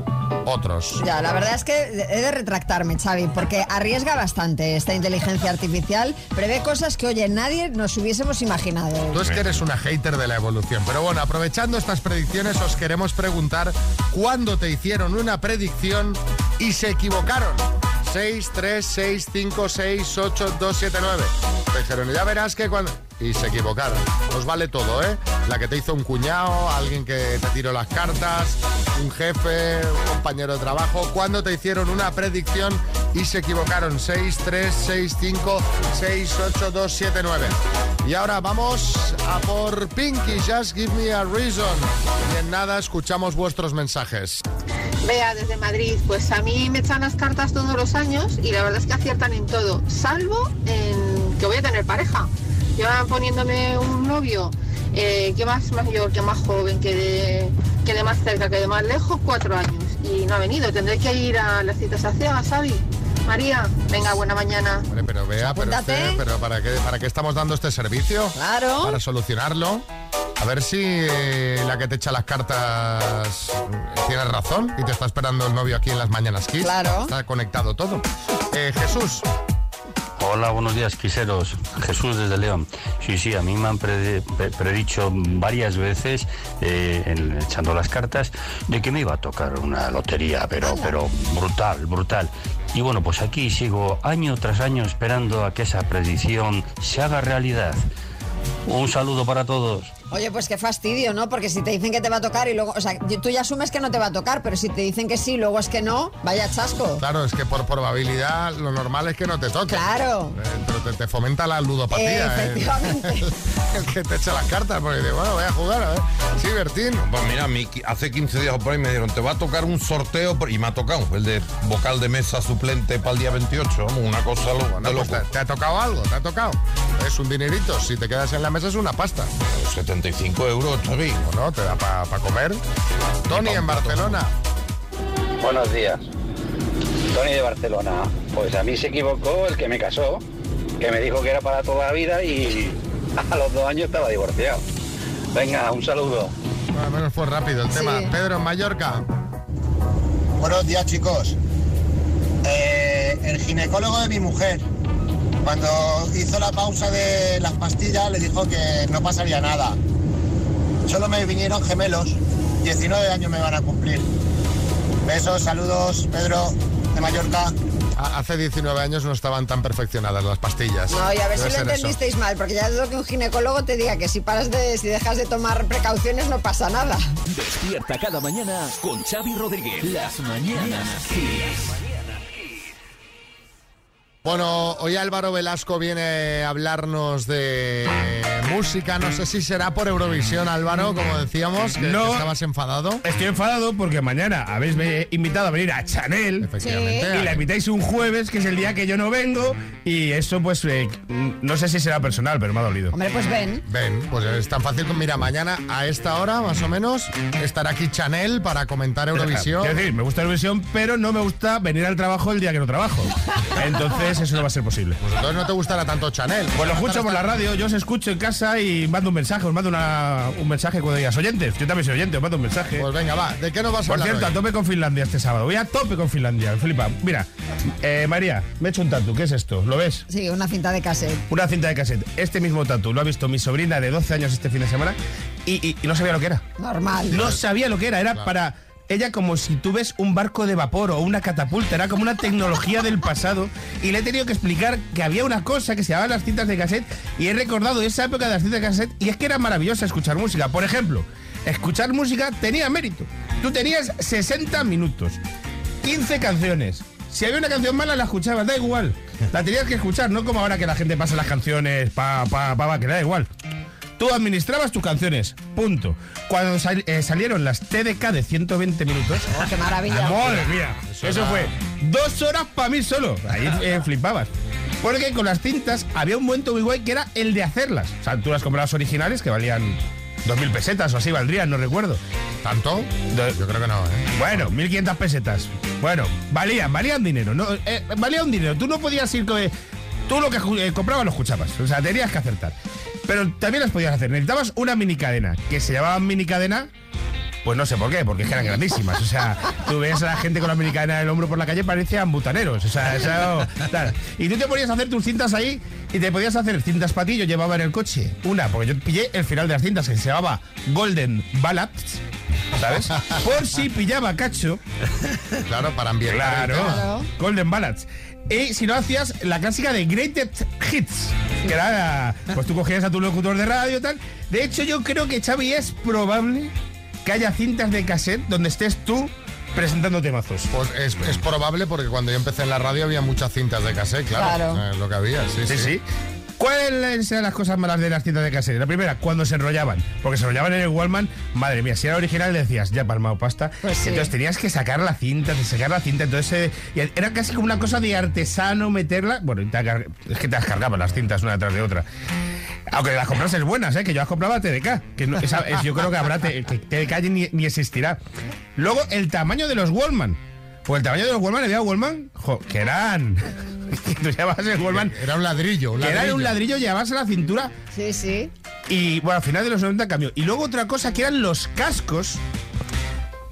otros. Ya, la verdad es que he de retractarme, Xavi, porque arriesga bastante esta inteligencia artificial. Prevé cosas que, oye, nadie nos hubiésemos imaginado. Tú es que eres una hater de la evolución. Pero bueno, aprovechando estas predicciones, os queremos preguntar cuándo te hicieron una predicción y se equivocaron. 6, 3, 6, 5, 6, 8, 2, 7, 9. Te dijeron, ya verás que cuando... Y se equivocaron. Os vale todo, ¿eh? La que te hizo un cuñado, alguien que te tiró las cartas, un jefe, un compañero de trabajo. ¿Cuándo te hicieron una predicción y se equivocaron? 6, 3, 6, 5, 6, 8, 2, 7, 9. Y ahora vamos a por Pinky, Just Give Me a Reason. Y en nada escuchamos vuestros mensajes. Vea, desde Madrid, pues a mí me echan las cartas todos los años y la verdad es que aciertan en todo, salvo en que voy a tener pareja. Llevan poniéndome un novio eh, que más mayor, que más joven, que de, que de más cerca, que de más lejos, cuatro años. Y no ha venido, tendré que ir a las citas a ciegas, ¿sabes? María, venga, buena mañana. Hombre, pero vea, pero, ¿para, qué, ¿para qué estamos dando este servicio? Claro. Para solucionarlo. A ver si eh, la que te echa las cartas eh, tiene razón y te está esperando el novio aquí en las Mañanas Kids. Claro. Está conectado todo. Eh, Jesús. Hola, buenos días, quiseros. Jesús desde León. Sí, sí, a mí me han predi- pre- predicho varias veces, eh, en- echando las cartas, de que me iba a tocar una lotería, pero, pero brutal, brutal. Y bueno, pues aquí sigo año tras año esperando a que esa predicción se haga realidad. Un saludo para todos. Oye, pues qué fastidio, ¿no? Porque si te dicen que te va a tocar y luego, o sea, tú ya asumes que no te va a tocar, pero si te dicen que sí, luego es que no, vaya chasco. Claro, es que por probabilidad lo normal es que no te toque. Claro. Eh, pero te, te fomenta la ludopatía. ¿eh? Efectivamente. El que te echa las cartas, porque dice, bueno, voy a jugar, a ver. Sí, Bertín. Pues mira, qui- hace 15 días por ahí me dijeron, te va a tocar un sorteo, y me ha tocado, el de vocal de mesa suplente para el día 28, vamos, una cosa lo- Bueno, pues te, te ha tocado algo, te ha tocado. Es un dinerito, si te quedas en la mesa es una pasta. 75 euros, Xavi. Bueno, te da para comer. Tony en Barcelona. Buenos días. Tony de Barcelona. Pues a mí se equivocó el que me casó, que me dijo que era para toda la vida y a los dos años estaba divorciado. Venga, un saludo. Bueno, menos fue rápido el tema. Pedro en Mallorca. Buenos días, chicos. Eh, el ginecólogo de mi mujer, cuando hizo la pausa de las pastillas, le dijo que no pasaría nada. Solo me vinieron gemelos. 19 años me van a cumplir. Besos, saludos, Pedro de Mallorca. A- Hace 19 años no estaban tan perfeccionadas las pastillas. No, y a ver Debe si lo eso. entendisteis mal, porque ya dudo que un ginecólogo te diga que si paras de, si dejas de tomar precauciones no pasa nada. Despierta cada mañana con Xavi Rodríguez. Las mañanas Kiss. Bueno, hoy Álvaro Velasco viene a hablarnos de música. No sé si será por Eurovisión, Álvaro, como decíamos, que, No. estabas enfadado. Estoy enfadado porque mañana habéis invitado a venir a Chanel Efectivamente. y la invitáis un jueves, que es el día que yo no vengo, y eso pues eh, no sé si será personal, pero me ha dolido. Hombre, pues ven. Ven, pues es tan fácil como, mira, mañana a esta hora, más o menos, estará aquí Chanel para comentar Eurovisión. Quiero decir, me gusta Eurovisión, pero no me gusta venir al trabajo el día que no trabajo. Entonces eso no va a ser posible. Pues entonces no te gustará tanto Chanel. Pues lo escucho por la radio, yo os escucho en casa y mando un mensaje, os mando una- un mensaje cuando digas oyentes. Yo también soy oyente, os mando un mensaje. Pues venga, va, ¿de qué nos vas a Por hablar cierto, hoy? a tope con Finlandia este sábado. Voy a tope con Finlandia, Filipa. Mira, eh, María, me he hecho un tatu. ¿Qué es esto? ¿Lo ves? Sí, una cinta de cassette. Una cinta de cassette. Este mismo tatu lo ha visto mi sobrina de 12 años este fin de semana y, y- y no sabía lo que era. Normal. No sabía lo que era. Era para ella como si tú ves un barco de vapor o una catapulta, era como una tecnología del pasado y le he tenido que explicar que había una cosa que se llamaban las cintas de cassette y he recordado esa época de las cintas de cassette y es que era maravillosa escuchar música. Por ejemplo, escuchar música tenía mérito. Tú tenías 60 minutos, 15 canciones. Si había una canción mala la escuchabas, da igual. La tenías que escuchar, no como ahora que la gente pasa las canciones, pa, pa, pa, pa, que da igual. Tú administrabas tus canciones, punto. Cuando sal- eh, salieron las TDK de 120 minutos. Oh, qué maravilla. ¡Madre mía! Eso fue dos horas para mí solo. Ahí eh, flipabas. Porque con las cintas había un momento muy guay que era el de hacerlas. O sea, tú las comprabas originales que valían 2.000 pesetas o así valdrían, no recuerdo. ¿Tanto? Yo creo que no, ¿eh? Bueno, 1.500 pesetas. Bueno, valían, valían dinero. No, eh, valía un dinero. Tú no podías ir... con- eh, Tú lo que eh, comprabas lo escuchabas. O sea, tenías que acertar. Pero también las podías hacer. Necesitabas una mini cadena, que se llamaba mini cadena. Pues no sé por qué, porque es que eran grandísimas. O sea, tú ves a la gente con la mini cadena en el hombro por la calle, parecían butaneros. O sea, eso, tal. Y tú te podías hacer tus cintas ahí y te podías hacer cintas para ti. Yo llevaba en el coche una, porque yo pillé el final de las cintas que se llamaba Golden Ballads. ¿Sabes? Por si pillaba cacho. Claro, para ambientar. Claro. Golden Ballads. Y si no hacías la clásica de Greatest Hits, que era, pues tú cogías a tu locutor de radio y tal. De hecho, yo creo que, Xavi, es probable que haya cintas de cassette donde estés tú presentando temazos. Pues es, es probable porque cuando yo empecé en la radio había muchas cintas de cassette, claro. Claro. Es lo que había, sí, Sí, sí. sí. ¿Cuáles eran las cosas malas de las cintas de cassette? La primera, cuando se enrollaban. Porque se enrollaban en el Wallman, madre mía, si era original le decías, ya palmado pasta. Pues sí. Entonces tenías que sacar la cinta, sacar la cinta. Entonces eh, era casi como una cosa de artesano meterla. Bueno, es que te las cargaban las cintas una detrás de otra. Aunque las comprases buenas, ¿eh? que yo las compraba TDK. Que no- esa- es- yo creo que habrá te- que TDK ni, ni existirá. Luego, el tamaño de los Wallman. Pues el tamaño de los Wallman, había Wallman, jo, que eran. que tú llevabas el Wallman. Era un ladrillo, un Que era un ladrillo, llevabas a la cintura. Sí, sí. Y bueno, al final de los 90 cambió. Y luego otra cosa que eran los cascos.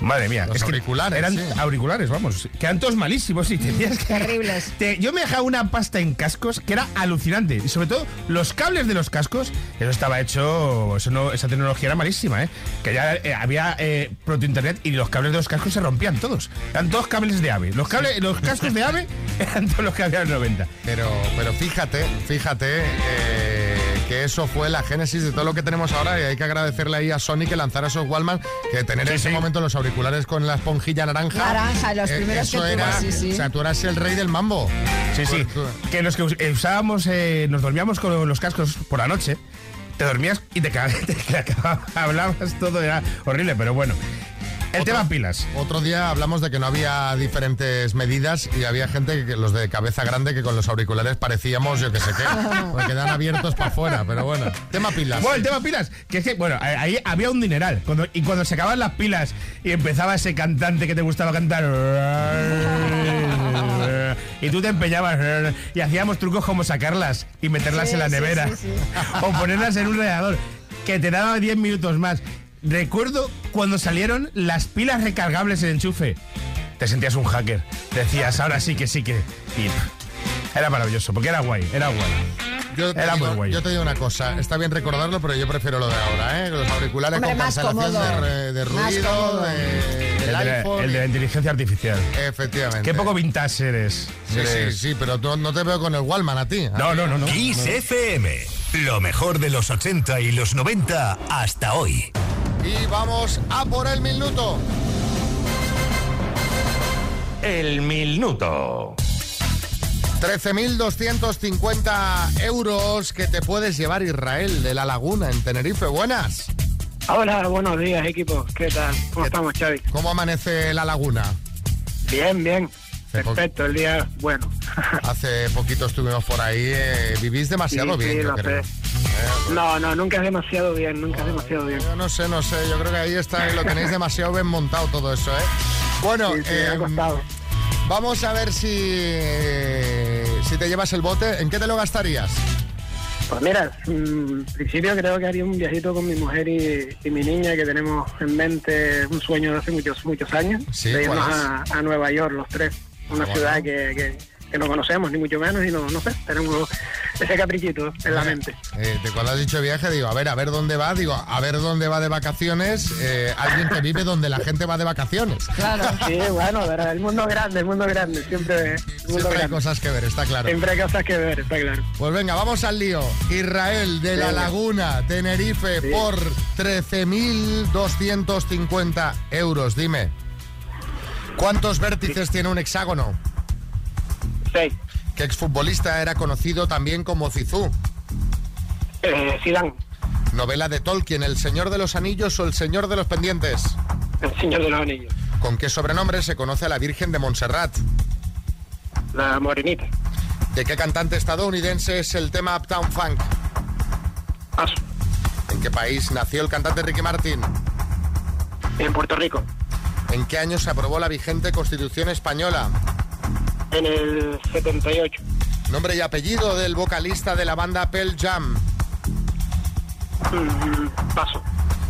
Madre mía, Los es que auriculares, Eran sí. auriculares, vamos. Que eran todos malísimos y tenías que. Terribles. Te- yo me dejaba una pasta en cascos que era alucinante. Y sobre todo, los cables de los cascos, eso estaba hecho. Eso no, esa tecnología era malísima, ¿eh? Que ya eh, había eh, proto internet y los cables de los cascos se rompían todos. Eran todos cables de ave. Los, cables, los cascos de ave eran todos los que había en los 90. Pero, pero fíjate, fíjate eh, que eso fue la génesis de todo lo que tenemos ahora y hay que agradecerle ahí a Sony que lanzara esos Wallman, que tener en ese momento los auriculares con la esponjilla naranja. Naranja, los primeros eso que era, sí, sí. O sea, tú eras el rey del mambo. Sí, sí. Que los que us- eh, usábamos, eh, nos dormíamos con los cascos por la noche, te dormías y te, ca- te acababa- hablabas todo, era horrible, pero bueno. El tema pilas. Otro día hablamos de que no había diferentes medidas y había gente, que los de cabeza grande, que con los auriculares parecíamos, yo que sé qué, porque quedan abiertos para afuera, pero bueno. Tema pilas. Bueno, el tema pilas, que es que, bueno, ahí ahí había un dineral. Cuando, y cuando se acababan las pilas y empezaba ese cantante que te gustaba cantar. Y tú te empeñabas y hacíamos trucos como sacarlas y meterlas Sí, en la sí, nevera. sí, sí. O ponerlas en un radiador que te daba 10 minutos más. Recuerdo cuando salieron las pilas recargables en enchufe. Te sentías un hacker. Decías, ahora sí que sí que. Y era maravilloso, porque era guay, era guay. Yo te, Era digo, muy guay. yo te digo una cosa, está bien recordarlo, pero yo prefiero lo de ahora, ¿eh? Los auriculares Hombre, con cancelación de, de ruido, de- del El de, la, iPhone. el de la inteligencia artificial. Efectivamente. Qué poco vintage eres. Sí, sí, Eres- sí, pero tú- no te veo con el Wallman a ti. No, no, no, no. Kiss FM. Lo mejor de los 80 y los 90 hasta hoy. Y vamos a por el minuto. El minuto. 13.250 euros que te puedes llevar Israel de la Laguna en Tenerife. Buenas. Hola, buenos días, equipo. ¿Qué tal? ¿Cómo estamos, Xavi? ¿Cómo amanece la Laguna? Bien, bien. Perfecto, el día bueno. Hace poquito estuvimos por ahí. eh, vivís demasiado Sí, bien, sí, yo creo. sé. No, no, nunca es demasiado bien, nunca es demasiado bien. Yo no sé, no sé. Yo creo que ahí está, lo tenéis demasiado bien montado todo eso, ¿eh? Bueno, Sí, eh, costado. vamos a ver si, si te llevas el bote. ¿En qué te lo gastarías? Pues mira, en principio creo que haría un viajito con mi mujer y, y mi niña, que tenemos en mente un sueño de hace muchos muchos años, Sí, de irnos ¿cuál a, a Nueva York los tres, una Bueno. ciudad que, que- que no conocemos ni mucho menos y no, no sé, tenemos ese caprichito en la mente. Eh, de cuando has dicho viaje, digo, a ver, a ver dónde va, digo, a ver dónde va de vacaciones eh, alguien que vive donde la gente va de vacaciones. Claro. Sí, bueno, pero el mundo grande, el mundo grande, siempre, el mundo Siempre hay cosas que ver, está claro. Siempre hay cosas que ver, está claro. Pues venga, vamos al lío. Israel de La. Laguna, Tenerife, Sí. por 13.250 euros. Dime, ¿cuántos vértices tiene un hexágono? Seis. ¿Qué exfutbolista era conocido también como Zizou? Eh, Zidane, Novela de Tolkien, ¿El Señor de los Anillos o El Señor de los Pendientes? el señor de los anillos, ¿Con qué sobrenombre se conoce a la Virgen de Montserrat? la morenita, ¿De qué cantante estadounidense es el tema Uptown Funk? Paso. ¿En qué país nació el cantante Ricky Martin? en Puerto Rico, ¿En qué año se aprobó la vigente Constitución española? en el 78, Nombre y apellido del vocalista de la banda Pearl Jam. Mm, paso,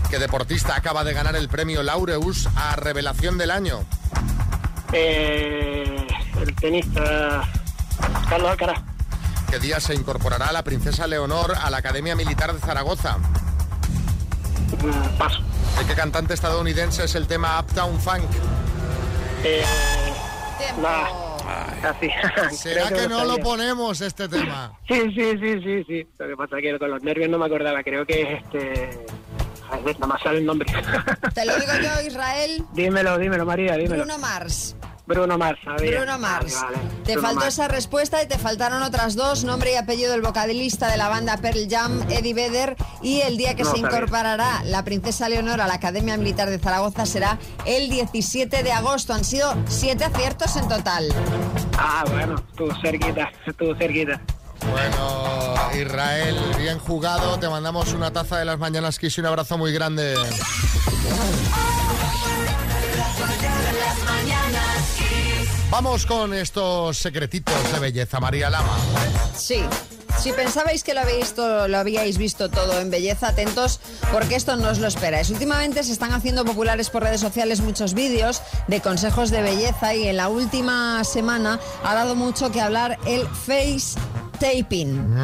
¿Qué deportista acaba de ganar el premio Laureus a Revelación del Año? eh, el tenista Carlos Alcaraz, ¿Qué día se incorporará la princesa Leonor a la Academia Militar de Zaragoza? Mm, paso, ¿De qué cantante estadounidense es el tema Uptown Funk? eh, nah, así. ¿Será que no lo ponemos este tema? Sí, sí, sí, sí, sí. Lo que pasa es que con los nervios no me acordaba. Creo que es este. A ver, nada más sale el nombre. Te lo digo yo, Israel. dímelo, dímelo, María, dímelo. Bruno Mars. Bruno Mars, sabía. Bruno Mars. Vale, vale. Te Bruno faltó Mars. esa respuesta y te faltaron otras dos, nombre y apellido del vocalista de la banda Pearl Jam, Eddie Vedder, y el día que No se sabía. incorporará la princesa Leonor a la Academia Militar de Zaragoza será el 17 de agosto. Han sido siete aciertos en total. Ah, bueno, estuvo cerquita, estuvo cerquita. Bueno, Israel, bien jugado. Te mandamos una taza de las mañanas Kiss y un abrazo muy grande. Vamos con estos secretitos de belleza, María Lama. Sí. Si pensabais que lo visto, lo habíais visto todo en belleza, atentos porque esto no os lo esperáis. Últimamente se están haciendo populares por redes sociales muchos vídeos de consejos de belleza y en la última semana ha dado mucho que hablar el face taping,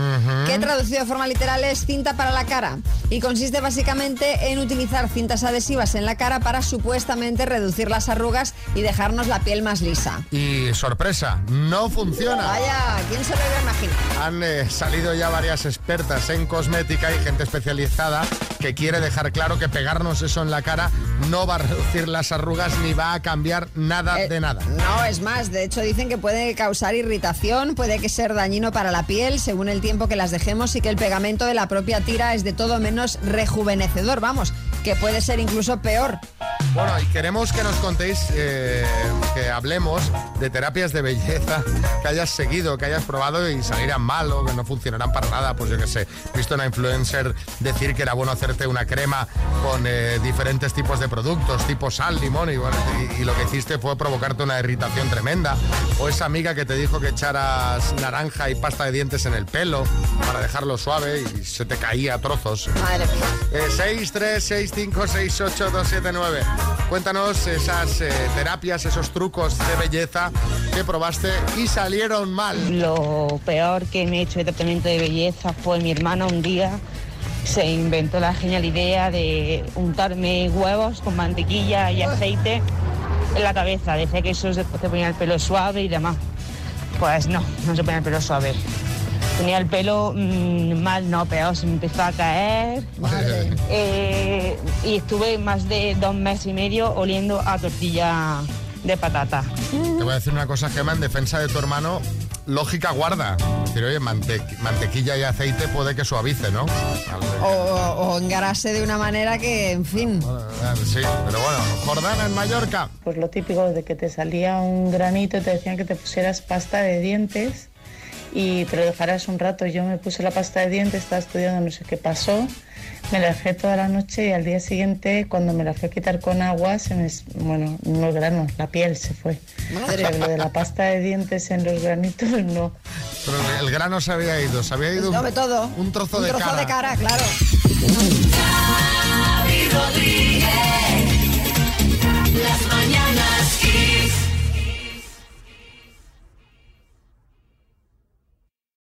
que traducido de forma literal es cinta para la cara y consiste básicamente en utilizar cintas adhesivas en la cara para supuestamente reducir las arrugas y dejarnos la piel más lisa. Y sorpresa, no funciona. Vaya, ¿quién se lo iba a imaginar? Han eh, salido ya varias expertas en cosmética y gente especializada que quiere dejar claro que pegarnos eso en la cara no va a reducir las arrugas ni va a cambiar nada de nada. No, es más, de hecho dicen que puede causar irritación, puede que ser dañino para la piel según el tiempo que las dejemos y que el pegamento de la propia tira es de todo menos rejuvenecedor, vamos, que puede ser incluso peor. Bueno, y queremos que nos contéis, eh, que hablemos de terapias de belleza que hayas seguido, que hayas probado y salirán mal o que no funcionarán para nada. Pues yo qué sé, visto una influencer decir que era bueno hacerte una crema con eh, diferentes tipos de productos, tipo sal, limón, y, bueno, y- y lo que hiciste fue provocarte una irritación tremenda. O esa amiga que te dijo que echaras naranja y pasta de dientes en el pelo para dejarlo suave y se te caía a trozos. Madre mía. Eh, 6, 3, 6, 5, 6, 8, 2, 7, 9. Cuéntanos esas eh, terapias, esos trucos de belleza que probaste y salieron mal. Lo peor que me he hecho de tratamiento de belleza fue mi hermana un día se inventó la genial idea de untarme huevos con mantequilla y aceite en la cabeza. Decía que eso se ponía el pelo suave y demás. Pues no, no se ponía el pelo suave. Tenía el pelo mm, mal, no, peor, se me empezó a caer. Eh, y estuve más de dos meses y medio oliendo a tortilla de patata. Te voy a decir una cosa, Gemma, en defensa de tu hermano, lógica guarda. Es decir, oye, mante- mantequilla y aceite puede que suavice, ¿no? O, o engarase de una manera que, en fin. Sí, pero bueno, Jordana en Mallorca. Pues lo típico de que te salía un granito y te decían que te pusieras pasta de dientes y te dejarás un rato. Yo me puse la pasta de dientes, estaba estudiando, no sé qué pasó, me la dejé toda la noche y al día siguiente, cuando me la fui a quitar con agua, se me, bueno, no granos, la piel se fue. Madre. O sea, lo de la pasta de dientes en los granitos, no. Pero el grano se había ido, se había pues ido un, todo. un trozo, un de, trozo cara. de cara. claro. Las mañanas